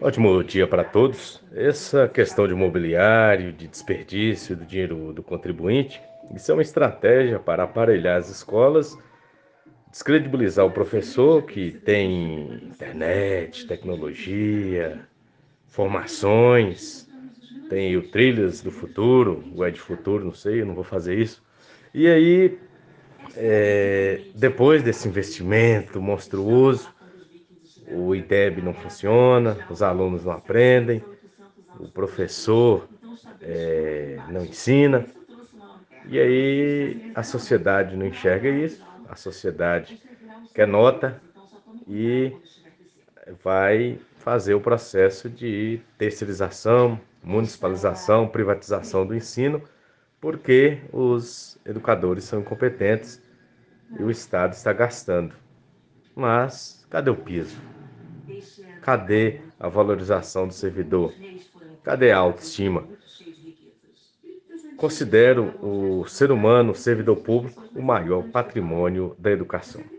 Ótimo dia para todos. Essa questão de mobiliário, de desperdício do dinheiro do contribuinte, isso é uma estratégia para aparelhar as escolas, descredibilizar o professor que tem internet, tecnologia, formações, tem o Trilhas do Futuro, o Ed Futuro, não sei, eu não vou fazer isso. E aí, é, depois desse investimento monstruoso, o IDEB não funciona, os alunos não aprendem, o professor é, não ensina, e aí a sociedade não enxerga isso, a sociedade quer nota e vai fazer o processo de terceirização, municipalização, privatização do ensino, porque os educadores são incompetentes e o Estado está gastando. Mas cadê o piso? Cadê a valorização do servidor? Cadê a autoestima? Considero o ser humano, o servidor público, o maior patrimônio da educação.